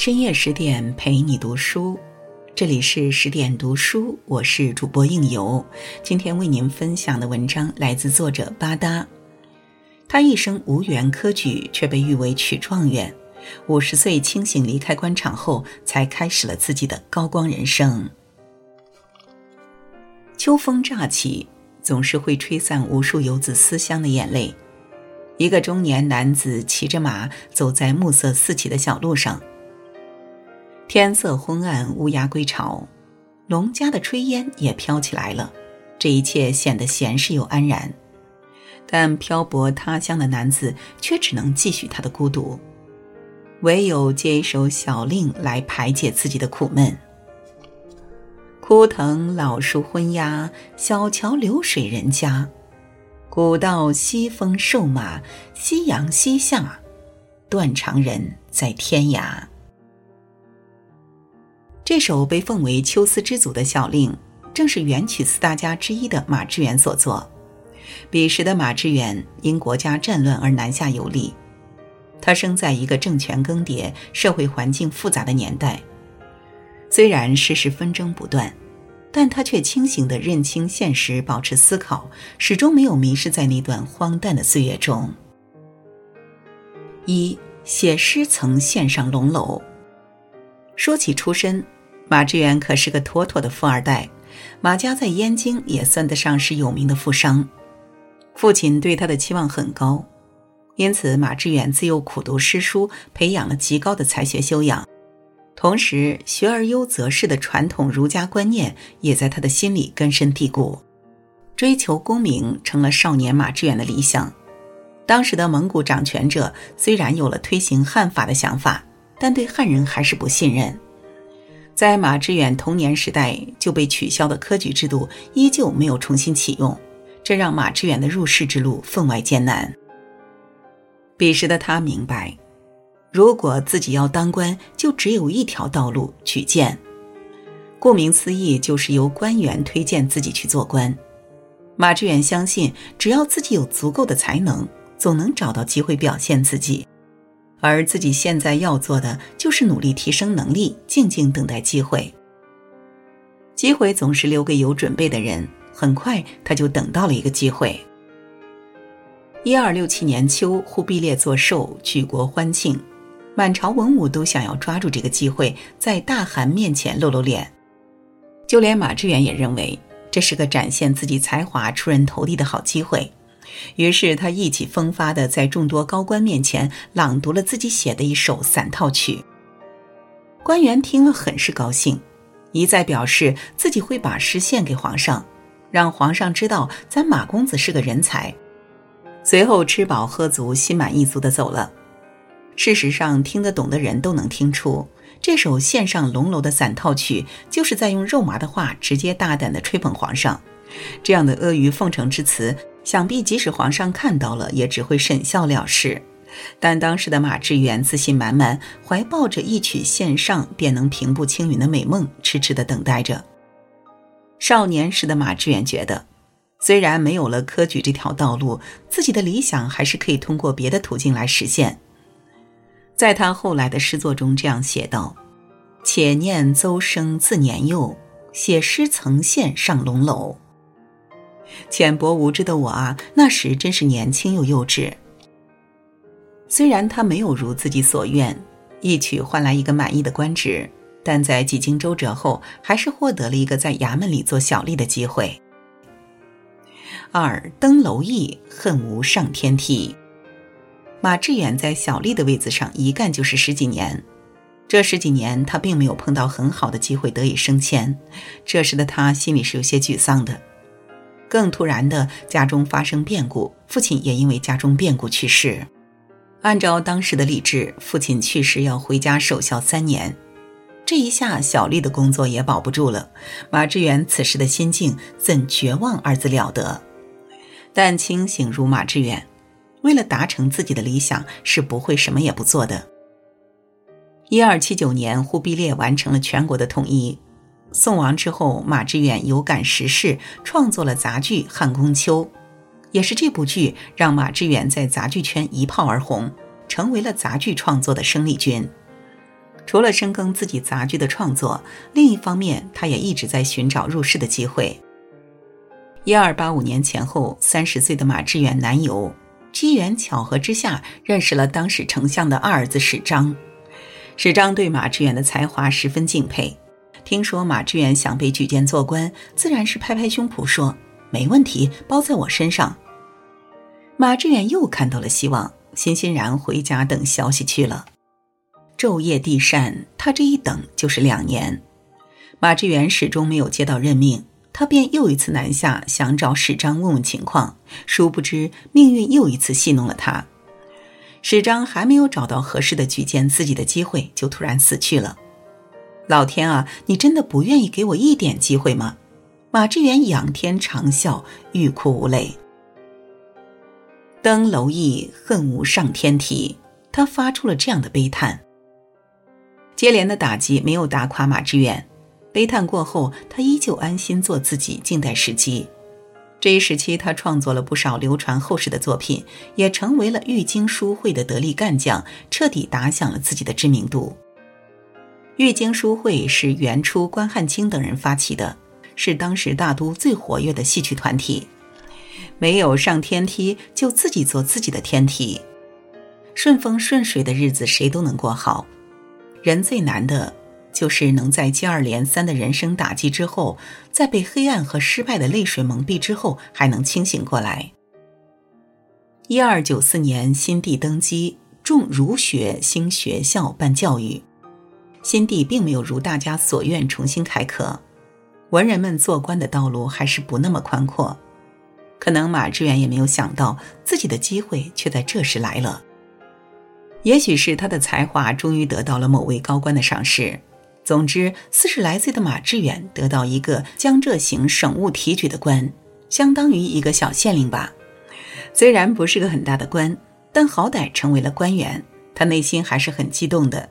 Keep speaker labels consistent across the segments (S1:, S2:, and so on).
S1: 深夜十点陪你读书，这里是十点读书，我是主播应由。今天为您分享的文章来自作者巴达。他一生无缘科举，却被誉为曲状元。五十岁清醒离开官场后，才开始了自己的高光人生。秋风乍起，总是会吹散无数游子思乡的眼泪。一个中年男子骑着马走在暮色四起的小路上。天色昏暗，乌鸦归巢，农家的炊烟也飘起来了。这一切显得闲适又安然，但漂泊他乡的男子却只能继续他的孤独，唯有借一首小令来排解自己的苦闷。枯藤老树昏鸦，小桥流水人家。古道西风瘦马，夕阳西下，断肠人在天涯。这首被奉为秋思之祖的小令，正是元曲四大家之一的马致远所作。彼时的马致远因国家战乱而南下游历，他生在一个政权更迭、社会环境复杂的年代。虽然世事纷争不断，但他却清醒地认清现实，保持思考，始终没有迷失在那段荒诞的岁月中。一写诗曾献上龙楼。说起出身。马致远可是个妥妥的富二代，马家在燕京也算得上是有名的富商，父亲对他的期望很高，因此马致远自幼苦读诗书，培养了极高的才学修养。同时，学而优则仕的传统儒家观念也在他的心里根深蒂固，追求功名成了少年马致远的理想。当时的蒙古掌权者虽然有了推行汉法的想法，但对汉人还是不信任。在马致远童年时代就被取消的科举制度依旧没有重新启用，这让马致远的入仕之路分外艰难。彼时的他明白，如果自己要当官，就只有一条道路——举荐。顾名思义，就是由官员推荐自己去做官。马致远相信，只要自己有足够的才能，总能找到机会表现自己。而自己现在要做的就是努力提升能力，静静等待机会。机会总是留给有准备的人。很快，他就等到了一个机会。一二六七年秋，忽必烈作寿，举国欢庆，满朝文武都想要抓住这个机会，在大汗面前露露脸。就连马致远也认为这是个展现自己才华、出人头地的好机会。于是他意气风发地在众多高官面前朗读了自己写的一首散套曲。官员听了很是高兴，一再表示自己会把诗献给皇上，让皇上知道咱马公子是个人才。随后吃饱喝足，心满意足地走了。事实上，听得懂的人都能听出，这首献上龙楼的散套曲，就是在用肉麻的话直接大胆地吹捧皇上。这样的阿谀奉承之词。想必即使皇上看到了，也只会沈笑了事。但当时的马致远自信满满，怀抱着一曲献上便能平步青云的美梦，痴痴地等待着。少年时的马致远觉得，虽然没有了科举这条道路，自己的理想还是可以通过别的途径来实现。在他后来的诗作中这样写道：“且念邹生自年幼，写诗曾献上龙楼。”浅薄无知的我啊，那时真是年轻又幼稚。虽然他没有如自己所愿，一曲换来一个满意的官职，但在几经周折后，还是获得了一个在衙门里做小吏的机会。二登楼意，恨无上天梯。马致远在小吏的位子上一干就是十几年，这十几年他并没有碰到很好的机会得以升迁，这时的他心里是有些沮丧的。更突然的，家中发生变故，父亲也因为家中变故去世。按照当时的礼制，父亲去世要回家守孝三年。这一下，小丽的工作也保不住了。马致远此时的心境，怎绝望二字了得？但清醒如马致远，为了达成自己的理想，是不会什么也不做的。一二七九年，忽必烈完成了全国的统一。宋亡之后，马致远有感时事，创作了杂剧《汉宫秋》，也是这部剧让马致远在杂剧圈一炮而红，成为了杂剧创作的生力军。除了深耕自己杂剧的创作，另一方面，他也一直在寻找入世的机会。一二八五年前后，三十岁的马致远南游，机缘巧合之下认识了当时丞相的二儿子史章。史章对马致远的才华十分敬佩，听说马致远想被举荐做官，自然是拍拍胸脯说：“没问题，包在我身上。”马致远又看到了希望，欣欣然回家等消息去了。昼夜地善，他这一等就是两年。马致远始终没有接到任命，他便又一次南下，想找史章问问情况。殊不知，命运又一次戏弄了他。史章还没有找到合适的举荐自己的机会，就突然死去了。老天啊，你真的不愿意给我一点机会吗？马致远仰天长啸，欲哭无泪。登楼意，恨无上天梯。他发出了这样的悲叹。接连的打击没有打垮马致远，悲叹过后，他依旧安心做自己，静待时机。这一时期，他创作了不少流传后世的作品，也成为了玉京书会的得力干将，彻底打响了自己的知名度。玉京书会是元初关汉卿等人发起的，是当时大都最活跃的戏曲团体。没有上天梯，就自己做自己的天梯，顺风顺水的日子谁都能过好。人最难的，就是能在接二连三的人生打击之后，在被黑暗和失败的泪水蒙蔽之后，还能清醒过来。一二九四年，新帝登基，重儒学兴学校办教育。先帝并没有如大家所愿重新开课，文人们做官的道路还是不那么宽阔。可能马致远也没有想到，自己的机会却在这时来了。也许是他的才华终于得到了某位高官的赏识。总之，四十来岁的马致远得到一个江浙行省务提举的官，相当于一个小县令吧。虽然不是个很大的官，但好歹成为了官员，他内心还是很激动的。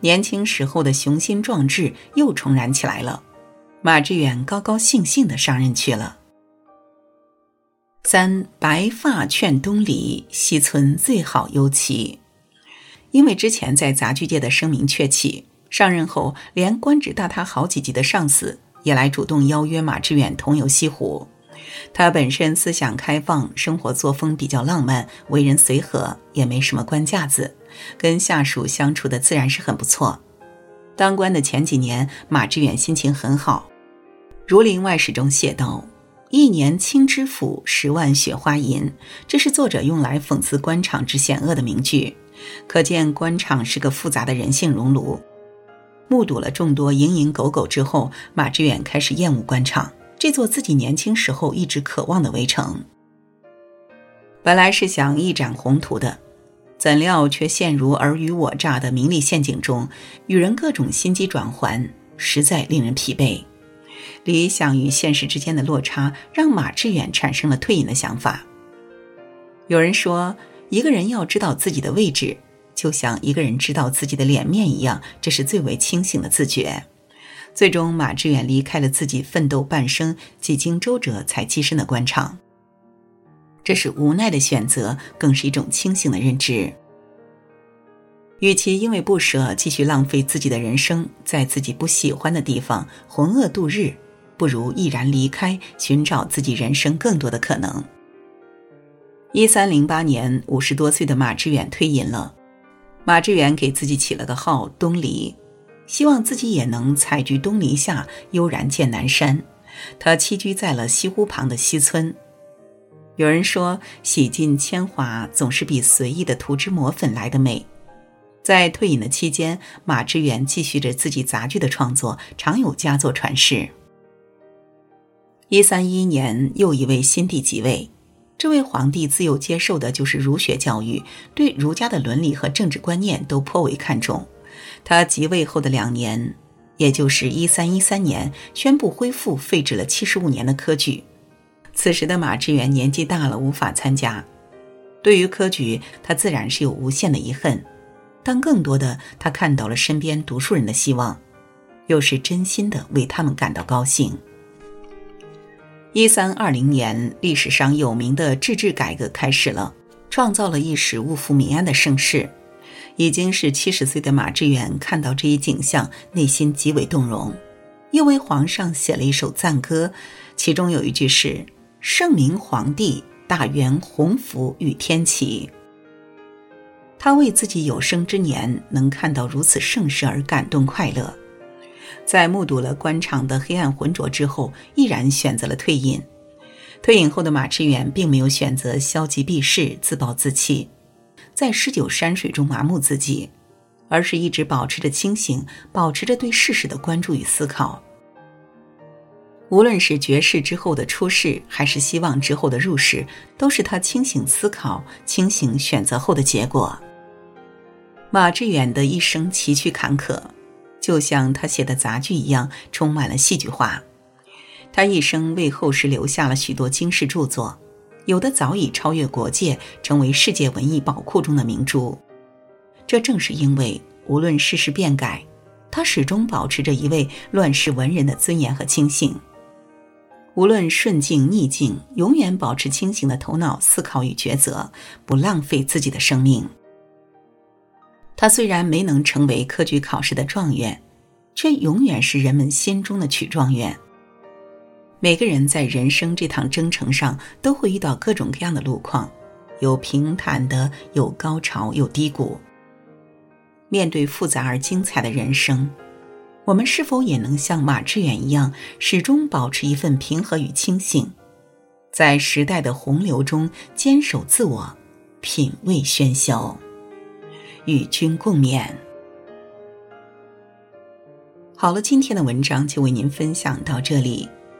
S1: 年轻时候的雄心壮志又重燃起来了。马致远高高兴兴地上任去了。三白发劝东篱，西村最好幽栖。因为之前在杂剧界的声名鹊起，上任后连官职大他好几级的上司也来主动邀约马致远同游西湖。他本身思想开放，生活作风比较浪漫，为人随和，也没什么官架子，跟下属相处的自然是很不错。当官的前几年，马致远心情很好，《儒林外史》中写道：“一年清知府，十万雪花银。”这是作者用来讽刺官场之险恶的名句。可见官场是个复杂的人性熔炉。目睹了众多蝇营狗苟之后，马致远开始厌恶官场这座自己年轻时候一直渴望的围城。本来是想一展宏图的，怎料却陷入尔虞我诈的名利陷阱中，与人各种心机转环，实在令人疲惫。理想与现实之间的落差，让马致远产生了退隐的想法。有人说。一个人要知道自己的位置，就像一个人知道自己的脸面一样，这是最为清醒的自觉。最终，马致远离开了自己奋斗半生、几经周折才跻身的官场。这是无奈的选择，更是一种清醒的认知。与其因为不舍继续浪费自己的人生，在自己不喜欢的地方浑噩度日，不如毅然离开，寻找自己人生更多的可能。一三零八年，五十多岁的马致远退隐了。马致远给自己起了个号“东篱”，希望自己也能采菊东篱下，悠然见南山。他栖居在了西湖旁的西村。有人说，洗尽铅华总是比随意的涂脂抹粉来的美。在退隐的期间，马致远继续着自己杂剧的创作，常有佳作传世。一三一一年，又一位新帝即位。这位皇帝自幼接受的就是儒学教育，对儒家的伦理和政治观念都颇为看重。他即位后的两年，也就是一三一三年，宣布恢复废止了七十五年的科举。此时的马致远年纪大了，无法参加。对于科举，他自然是有无限的遗恨，但更多的，他看到了身边读书人的希望，又是真心的为他们感到高兴。一三二零年，历史上有名的制治改革开始了，创造了一时物阜民安的盛世。已经是七十岁的马致远看到这一景象，内心极为动容，又为皇上写了一首赞歌，其中有一句是“圣明皇帝，大元鸿福与天齐”。他为自己有生之年能看到如此盛世而感动快乐，在目睹了官场的黑暗浑浊之后，毅然选择了退隐。退隐后的马致远并没有选择消极避世、自暴自弃，在诗酒山水中麻木自己，而是一直保持着清醒，保持着对世事的关注与思考。无论是绝世之后的出世，还是希望之后的入世，都是他清醒思考、清醒选择后的结果。马致远的一生崎岖坎坷，就像他写的杂剧一样，充满了戏剧化。他一生为后世留下了许多经世著作，有的早已超越国界，成为世界文艺宝库中的明珠。这正是因为，无论世事变改，他始终保持着一位乱世文人的尊严和清醒。无论顺境逆境，永远保持清醒的头脑思考与抉择，不浪费自己的生命。他虽然没能成为科举考试的状元，却永远是人们心中的曲状元。每个人在人生这趟征程上，都会遇到各种各样的路况，有平坦的，有高潮，有低谷。面对复杂而精彩的人生，我们是否也能像马致远一样，始终保持一份平和与清醒，在时代的洪流中坚守自我，品味喧嚣？与君共勉。好了，今天的文章就为您分享到这里。